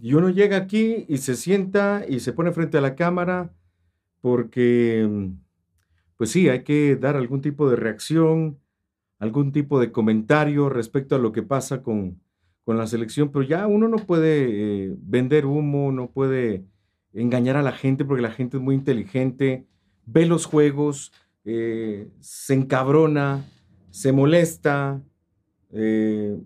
Y uno llega aquí y se sienta y se pone frente a la cámara porque, pues sí, hay que dar algún tipo de reacción, algún tipo de comentario respecto a lo que pasa con, con la selección, pero ya uno no puede eh, vender humo, no puede engañar a la gente porque la gente es muy inteligente, ve los juegos, eh, se encabrona, se molesta, eh,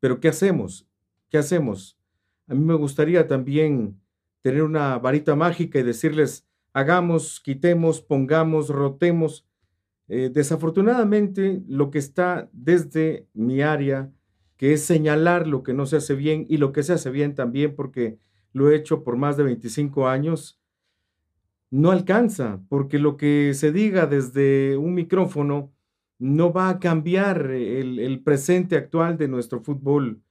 pero ¿qué hacemos? ¿Qué hacemos? A mí me gustaría también tener una varita mágica y decirles, hagamos, quitemos, pongamos, rotemos. desafortunadamente, lo que está desde mi área, que es señalar lo que no se hace bien y lo que se hace bien también, porque lo he hecho por más de 25 años, no alcanza, porque lo que se diga desde un micrófono no va a cambiar el, presente actual de nuestro fútbol.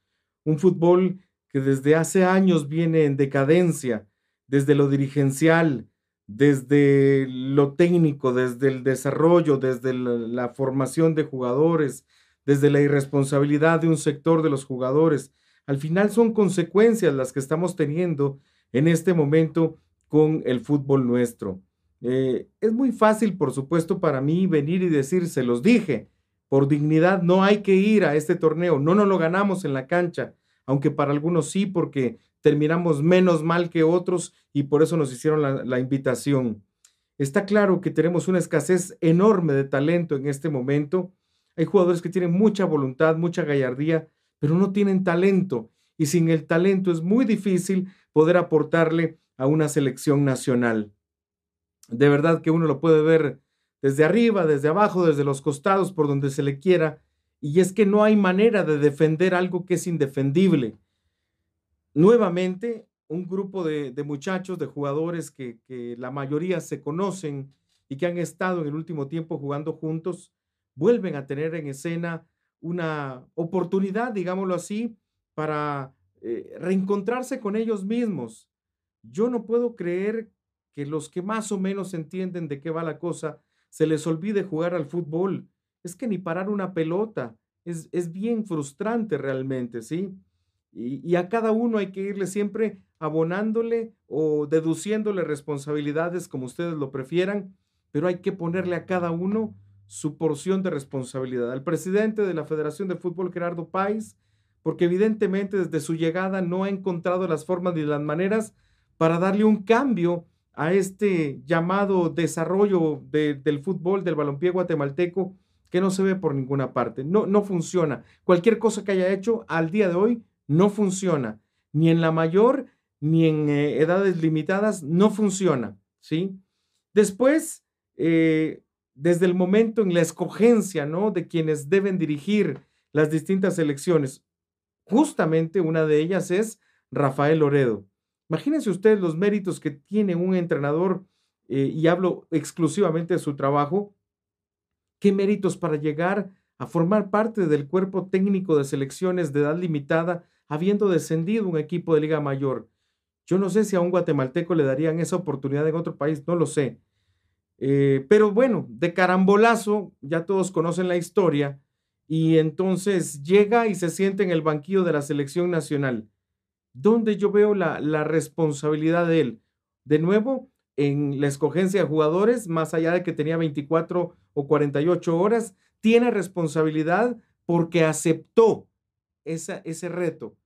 Un fútbol que desde hace años viene en decadencia, desde lo dirigencial, desde lo técnico, desde el desarrollo, desde la formación de jugadores, desde la irresponsabilidad de un sector de los jugadores. Al final son consecuencias las que estamos teniendo en este momento con el fútbol nuestro. Eh, es muy fácil, por supuesto, para mí venir y decir, se los dije, por dignidad no hay que ir a este torneo, no nos lo ganamos en la cancha, aunque para algunos sí, porque terminamos menos mal que otros y por eso nos hicieron la, invitación. Está claro que tenemos una escasez enorme de talento en este momento hay jugadores que tienen mucha voluntad, mucha gallardía, pero no tienen talento. Y sin el talento es muy difícil poder aportarle a una selección nacional. De verdad que uno lo puede ver desde arriba, desde abajo, desde los costados, por donde se le quiera. Y es que no hay manera de defender algo que es indefendible. Nuevamente, un grupo de, muchachos, de jugadores que, la mayoría se conocen y que han estado en el último tiempo jugando juntos, vuelven a tener en escena una oportunidad, digámoslo así, para eh, reencontrarse con ellos mismos. Yo no puedo creer que los que más o menos entienden de qué va la cosa se les olvide jugar al fútbol. Es que ni parar una pelota es, es bien frustrante realmente, ¿sí? Y, a cada uno hay que irle siempre abonándole o deduciéndole responsabilidades como ustedes lo prefieran, pero hay que ponerle a cada uno su porción de responsabilidad. Al presidente de la Federación de Fútbol, Gerardo Páez, porque evidentemente desde su llegada no ha encontrado las formas ni las maneras para darle un cambio a este llamado desarrollo del fútbol, del balompié guatemalteco, que no se ve por ninguna parte. No, no funciona. Cualquier cosa que haya hecho al día de hoy no funciona. Ni en la mayor, ni en eh, edades limitadas, no funciona. ¿sí? Después, eh, desde el momento en la escogencia, ¿no? De quienes deben dirigir las distintas elecciones. Justamente una de ellas es Rafael Loredo. Imagínense ustedes los méritos que tiene un entrenador, eh, y hablo exclusivamente de su trabajo, qué méritos para llegar a formar parte del cuerpo técnico de selecciones de edad limitada, habiendo descendido un equipo de Liga Mayor. Yo no sé si a un guatemalteco le darían esa oportunidad en otro país, no lo sé eh, pero bueno, de carambolazo, ya todos conocen la historia, y entonces llega y se siente en el banquillo de la selección nacional. ¿Dónde yo veo la, la responsabilidad de él? De nuevo, en la escogencia de jugadores, más allá de que tenía 24 o 48 horas, tiene responsabilidad porque aceptó esa, ese reto.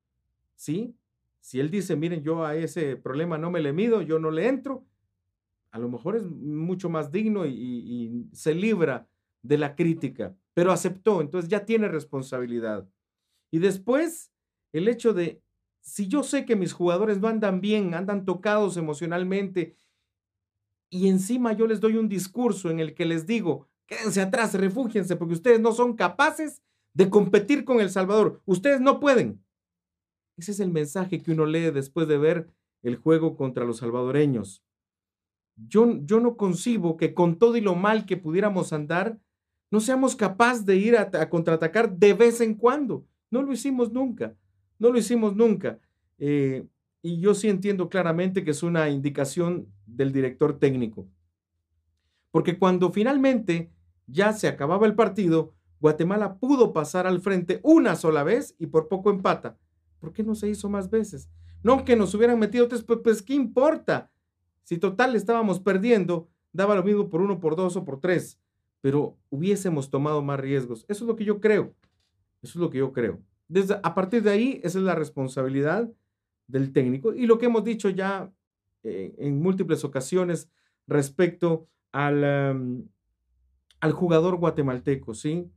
¿Sí? Si él dice, miren, yo a ese problema no me le mido, yo no le entro, a lo mejor es mucho más digno y, se libra de la crítica, pero aceptó, entonces ya tiene responsabilidad. Y después, el hecho de, si yo sé que mis jugadores no andan bien, andan tocados emocionalmente, y encima yo les doy un discurso en el que les digo, quédense atrás, refúgiense, porque ustedes no son capaces de competir con El Salvador, ustedes no pueden. Ese es el mensaje que uno lee después de ver el juego contra los salvadoreños. Yo, yo no concibo que con todo y lo mal que pudiéramos andar, no seamos capaces de ir a, contraatacar de vez en cuando. No lo hicimos nunca, no lo hicimos nunca. Eh, y yo sí entiendo claramente que es una indicación del director técnico. Porque cuando finalmente ya se acababa el partido, Guatemala pudo pasar al frente una sola vez y por poco empata. ¿Por qué no se hizo más veces? No que nos hubieran metido tres, pues, pues ¿qué importa? Si total estábamos perdiendo, daba lo mismo por uno, por dos o por tres, pero hubiésemos tomado más riesgos. Eso es lo que yo creo. Eso es lo que yo creo. Desde, a partir de ahí, esa es la responsabilidad del técnico y lo que hemos dicho ya eh, en múltiples ocasiones respecto al, al jugador guatemalteco, ¿sí?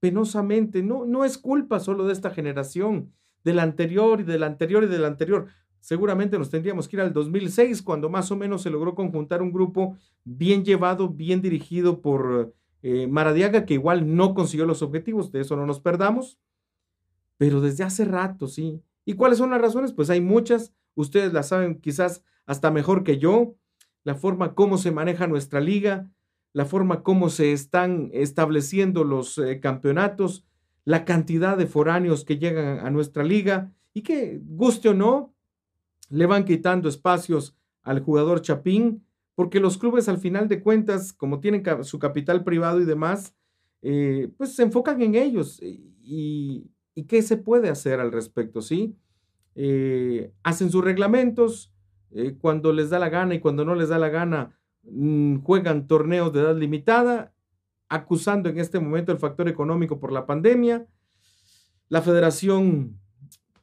Penosamente, no, no es culpa solo de esta generación, del anterior y del anterior y del anterior. Seguramente nos tendríamos que ir al 2006, cuando más o menos se logró conjuntar un grupo bien llevado, bien dirigido por eh, Maradiaga, que igual no consiguió los objetivos, de eso no nos perdamos, pero desde hace rato, sí. ¿Y cuáles son las razones? Pues hay muchas, ustedes las saben quizás hasta mejor que yo, la forma como se maneja nuestra liga, la forma como se están estableciendo los eh, campeonatos, la cantidad de foráneos que llegan a nuestra liga y que, guste o no, le van quitando espacios al jugador Chapín, porque los clubes al final de cuentas, como tienen su capital privado y demás, eh, pues se enfocan en ellos. Y, qué se puede hacer al respecto? ¿Sí? Eh, hacen sus reglamentos, eh, cuando les da la gana y cuando no les da la gana, mm, juegan torneos de edad limitada, acusando en este momento el factor económico por la pandemia. La federación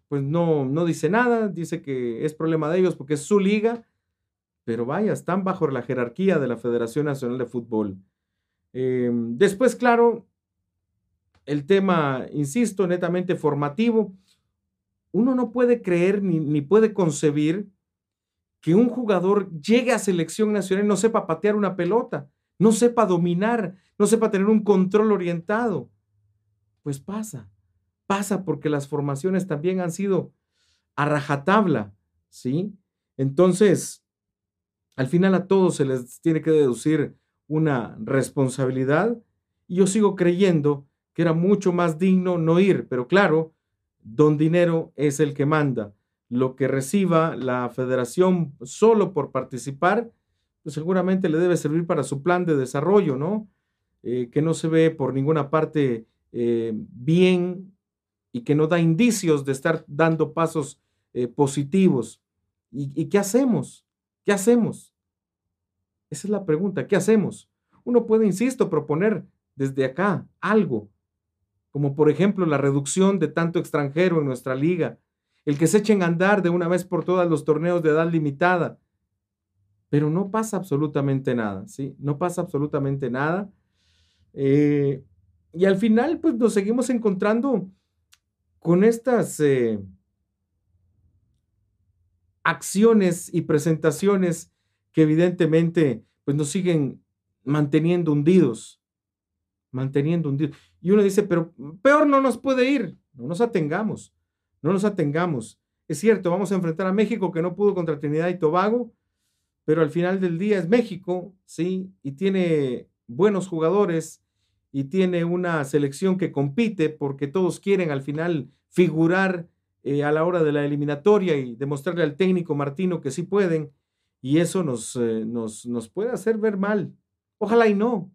pues no, no dice nada, dice que es problema de ellos porque es su liga, pero vaya, están bajo la jerarquía de la Federación Nacional de Fútbol. Em, después, claro, el tema, insisto, netamente formativo. Uno no puede creer ni, ni puede concebir que un jugador llegue a selección nacional y no sepa patear una pelota, no sepa dominar, no sepa tener un control orientado. Pues pasa pasa porque las formaciones también han sido a rajatabla, ¿sí? Entonces, al final a todos se les tiene que deducir una responsabilidad y yo sigo creyendo que era mucho más digno no ir, pero claro, don dinero es el que manda. Lo que reciba la federación solo por participar, pues seguramente le debe servir para su plan de desarrollo, ¿no? Eh, que no se ve por ninguna parte eh, bien y que no da indicios de estar dando pasos eh, positivos. ¿Y, qué hacemos? ¿Qué hacemos? Esa es la pregunta, ¿qué hacemos? Uno puede, insisto, proponer desde acá algo, como por ejemplo la reducción de tanto extranjero en nuestra liga, el que se echen a andar de una vez por todas los torneos de edad limitada, pero no pasa absolutamente nada, ¿sí? No pasa absolutamente nada. Eh, y al final, pues nos seguimos encontrando con estas eh, acciones y presentaciones que evidentemente pues nos siguen manteniendo hundidos, manteniendo hundidos. Y uno dice, pero peor no nos puede ir, no nos atengamos, no nos atengamos. Es cierto, vamos a enfrentar a México que no pudo contra Trinidad y Tobago, pero al final del día es México, ¿sí? Y tiene buenos jugadores y tiene una selección que compite porque todos quieren al final figurar eh, a la hora de la eliminatoria y demostrarle al técnico Martino que sí pueden, y eso nos, eh, nos, nos puede hacer ver mal. Ojalá y no,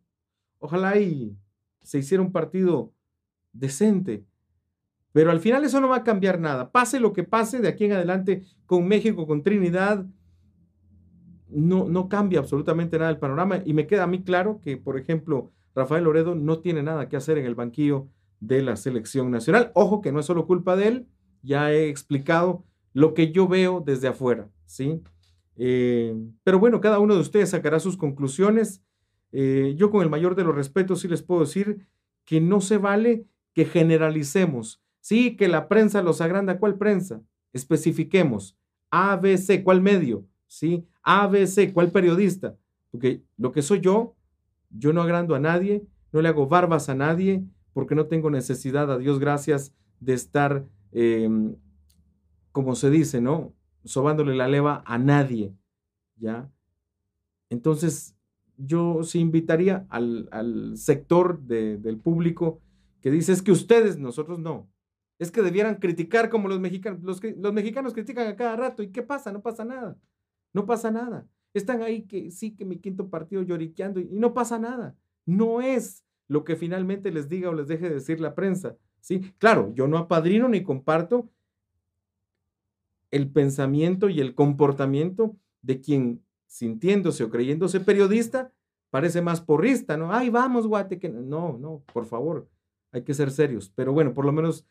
ojalá y se hiciera un partido decente, pero al final eso no va a cambiar nada. Pase lo que pase de aquí en adelante con México, con Trinidad, no, no cambia absolutamente nada el panorama. Y me queda a mí claro que, por ejemplo, Rafael Loredo no tiene nada que hacer en el banquillo de la selección nacional. Ojo que no es solo culpa de él, ya he explicado lo que yo veo desde afuera, ¿sí? Eh, pero bueno, cada uno de ustedes sacará sus conclusiones. Eh, yo con el mayor de los respetos sí les puedo decir que no se vale que generalicemos. Sí, que la prensa los agranda. ¿Cuál prensa? Especifiquemos. ABC, ¿cuál medio? ¿Sí? ABC, ¿cuál periodista? Porque lo que soy yo, yo no agrando a nadie, no le hago barbas a nadie, porque no tengo necesidad, a Dios gracias, de estar, em, como se dice, ¿no? Sobándole la leva a nadie, ¿ya? Entonces, yo sí invitaría al, sector del público que dice, es que ustedes, nosotros no. Es que debieran criticar como los mexicanos. Los, mexicanos critican a cada rato. ¿Y qué pasa? No pasa nada. No pasa nada. Están ahí que sí, que mi quinto partido lloriqueando y, no pasa nada. No es lo que finalmente les diga o les deje de decir la prensa. ¿sí? Claro, yo no apadrino ni comparto el pensamiento y el comportamiento de quien, sintiéndose o creyéndose periodista, parece más porrista, ¿no? Ay, vamos, guate, que no, no, por favor, hay que ser serios. Pero bueno, por lo menos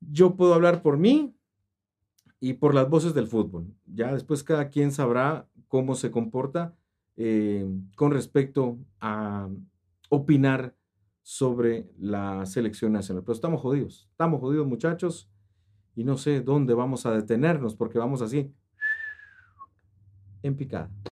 yo puedo hablar por mí y por las voces del fútbol. Ya después cada quien sabrá cómo se comporta eh, con respecto a opinar sobre la selección nacional. Pero estamos jodidos, estamos jodidos muchachos y no sé dónde vamos a detenernos porque vamos así en picada.